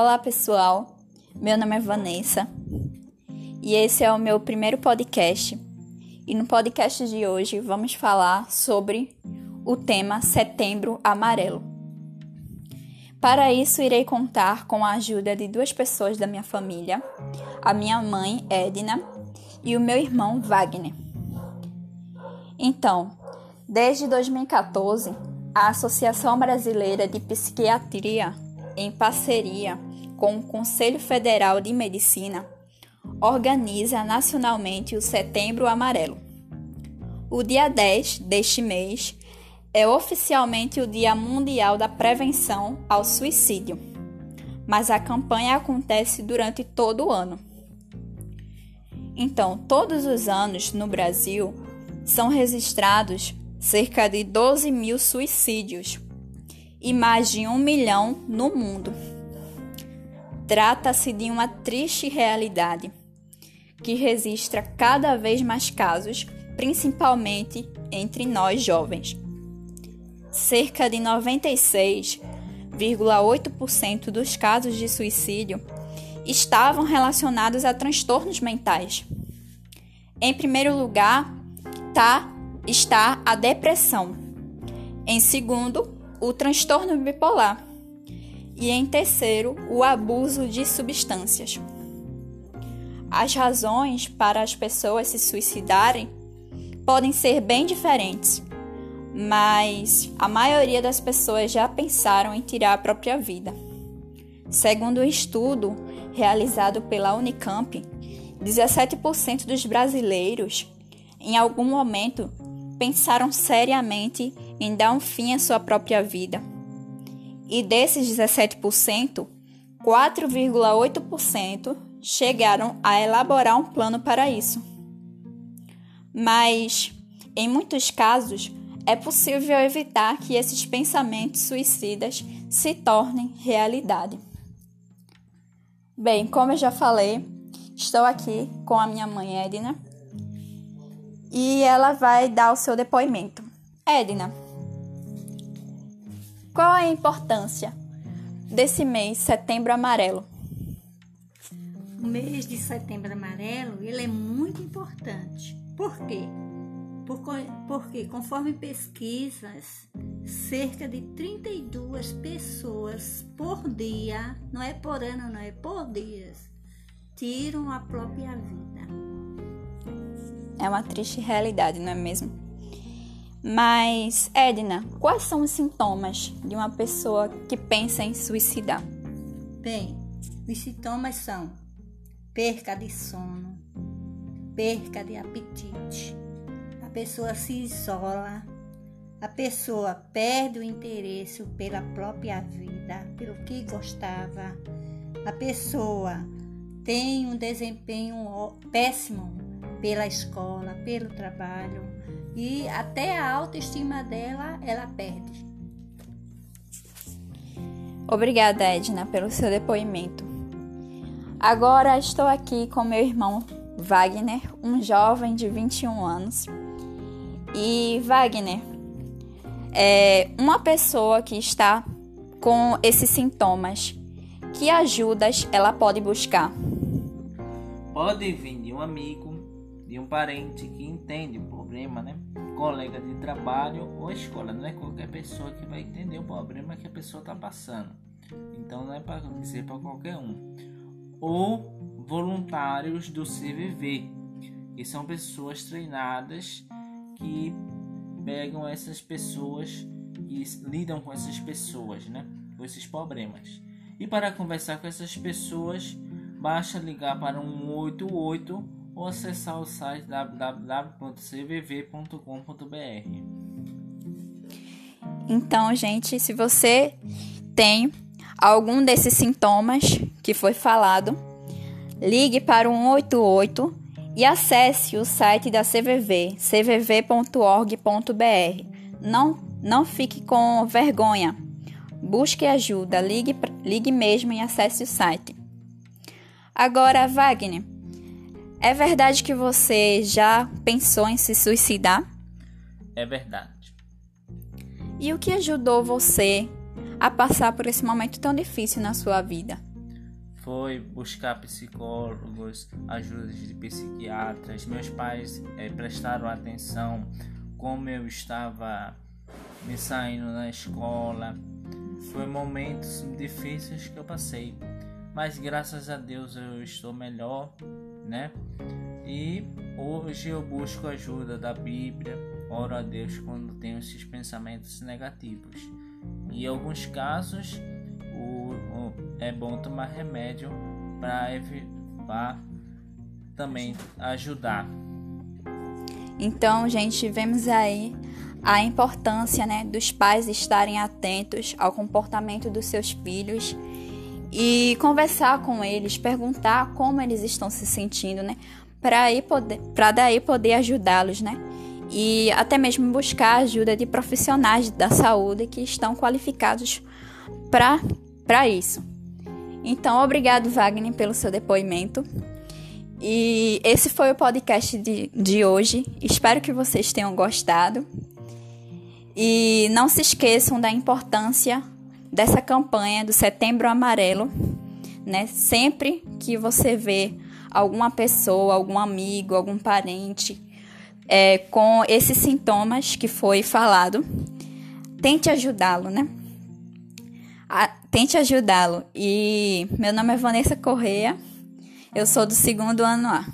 Olá, pessoal. Meu nome é Vanessa e esse é o meu primeiro podcast. E no podcast de hoje vamos falar sobre o tema Setembro Amarelo. Para isso, irei contar com a ajuda de duas pessoas da minha família, a minha mãe, Edna, e o meu irmão, Wagner. Então, desde 2014, a Associação Brasileira de Psiquiatria, em parceria com o Conselho Federal de Medicina, organiza nacionalmente o Setembro Amarelo. O dia 10 deste mês é oficialmente o Dia Mundial da Prevenção ao Suicídio, mas a campanha acontece durante todo o ano. Então, todos os anos no Brasil são registrados cerca de 12 mil suicídios e mais de um milhão no mundo. Trata-se de uma triste realidade que registra cada vez mais casos, principalmente entre nós jovens. Cerca de 96,8% dos casos de suicídio estavam relacionados a transtornos mentais. Em primeiro lugar, tá está a depressão. Em segundo, o transtorno bipolar. E em terceiro, o abuso de substâncias. As razões para as pessoas se suicidarem podem ser bem diferentes, mas a maioria das pessoas já pensaram em tirar a própria vida. Segundo um estudo realizado pela Unicamp, 17% dos brasileiros em algum momento pensaram seriamente em dar um fim à sua própria vida. E desses 17%, 4,8% chegaram a elaborar um plano para isso. Mas, em muitos casos, é possível evitar que esses pensamentos suicidas se tornem realidade. Bem, como eu já falei, estou aqui com a minha mãe Edna e ela vai dar o seu depoimento. Edna, qual é a importância desse mês Setembro Amarelo? O mês de Setembro Amarelo ele é muito importante. Por quê? Porque, conforme pesquisas, cerca de 32 pessoas por dia, não é por ano, não é por dias, tiram a própria vida. É uma triste realidade, não é mesmo? Mas, Edna, quais são os sintomas de uma pessoa que pensa em suicidar? Bem, os sintomas são perca de sono, perca de apetite, a pessoa se isola, a pessoa perde o interesse pela própria vida, pelo que gostava, a pessoa tem um desempenho péssimo pela escola, pelo trabalho e até a autoestima dela ela perde. Obrigada, Edna, pelo seu depoimento. Agora estou aqui com meu irmão Wagner, um jovem de 21 anos. E Wagner é uma pessoa que está com esses sintomas. Que ajudas ela pode buscar? Pode vir de um amigo, parente que entende o problema, né? Colega de trabalho ou escola, não é qualquer pessoa que vai entender o problema que a pessoa está passando. Então não é para ser para qualquer um. Ou voluntários do CVV, que são pessoas treinadas que pegam essas pessoas e lidam com essas pessoas, né? Com esses problemas. E para conversar com essas pessoas, basta ligar para 188 ou acessar o site www.cvv.com.br. Então, gente, se você tem algum desses sintomas que foi falado, ligue para o 188 e acesse o site da CVV, cvv.org.br. Não, não fique com vergonha. Busque ajuda, ligue, ligue mesmo e acesse o site. Agora, Wagner, é verdade que você já pensou em se suicidar? É verdade. E o que ajudou você a passar por esse momento tão difícil na sua vida? foi buscar psicólogos, ajudas de psiquiatras. Meus pais é, prestaram atenção como eu estava me saindo na escola. Foi momentos difíceis que eu passei, mas graças a Deus eu estou melhor, né? E hoje eu busco ajuda da Bíblia, oro a Deus quando tenho esses pensamentos negativos. Em alguns casos, o, o, é bom tomar remédio para evitar também ajudar. Então, gente, vemos aí a importância né, dos pais estarem atentos ao comportamento dos seus filhos e conversar com eles, perguntar como eles estão se sentindo, né, para daí poder ajudá-los, né, e até mesmo buscar a ajuda de profissionais da saúde que estão qualificados para isso. Então, obrigado, Wagner, pelo seu depoimento. E esse foi o podcast de, de hoje. Espero que vocês tenham gostado. E não se esqueçam da importância dessa campanha do Setembro Amarelo, né? Sempre que você vê alguma pessoa, algum amigo, algum parente é, com esses sintomas que foi falado, tente ajudá-lo, né? A, tente ajudá-lo. E meu nome é Vanessa Correia, eu sou do segundo ano A.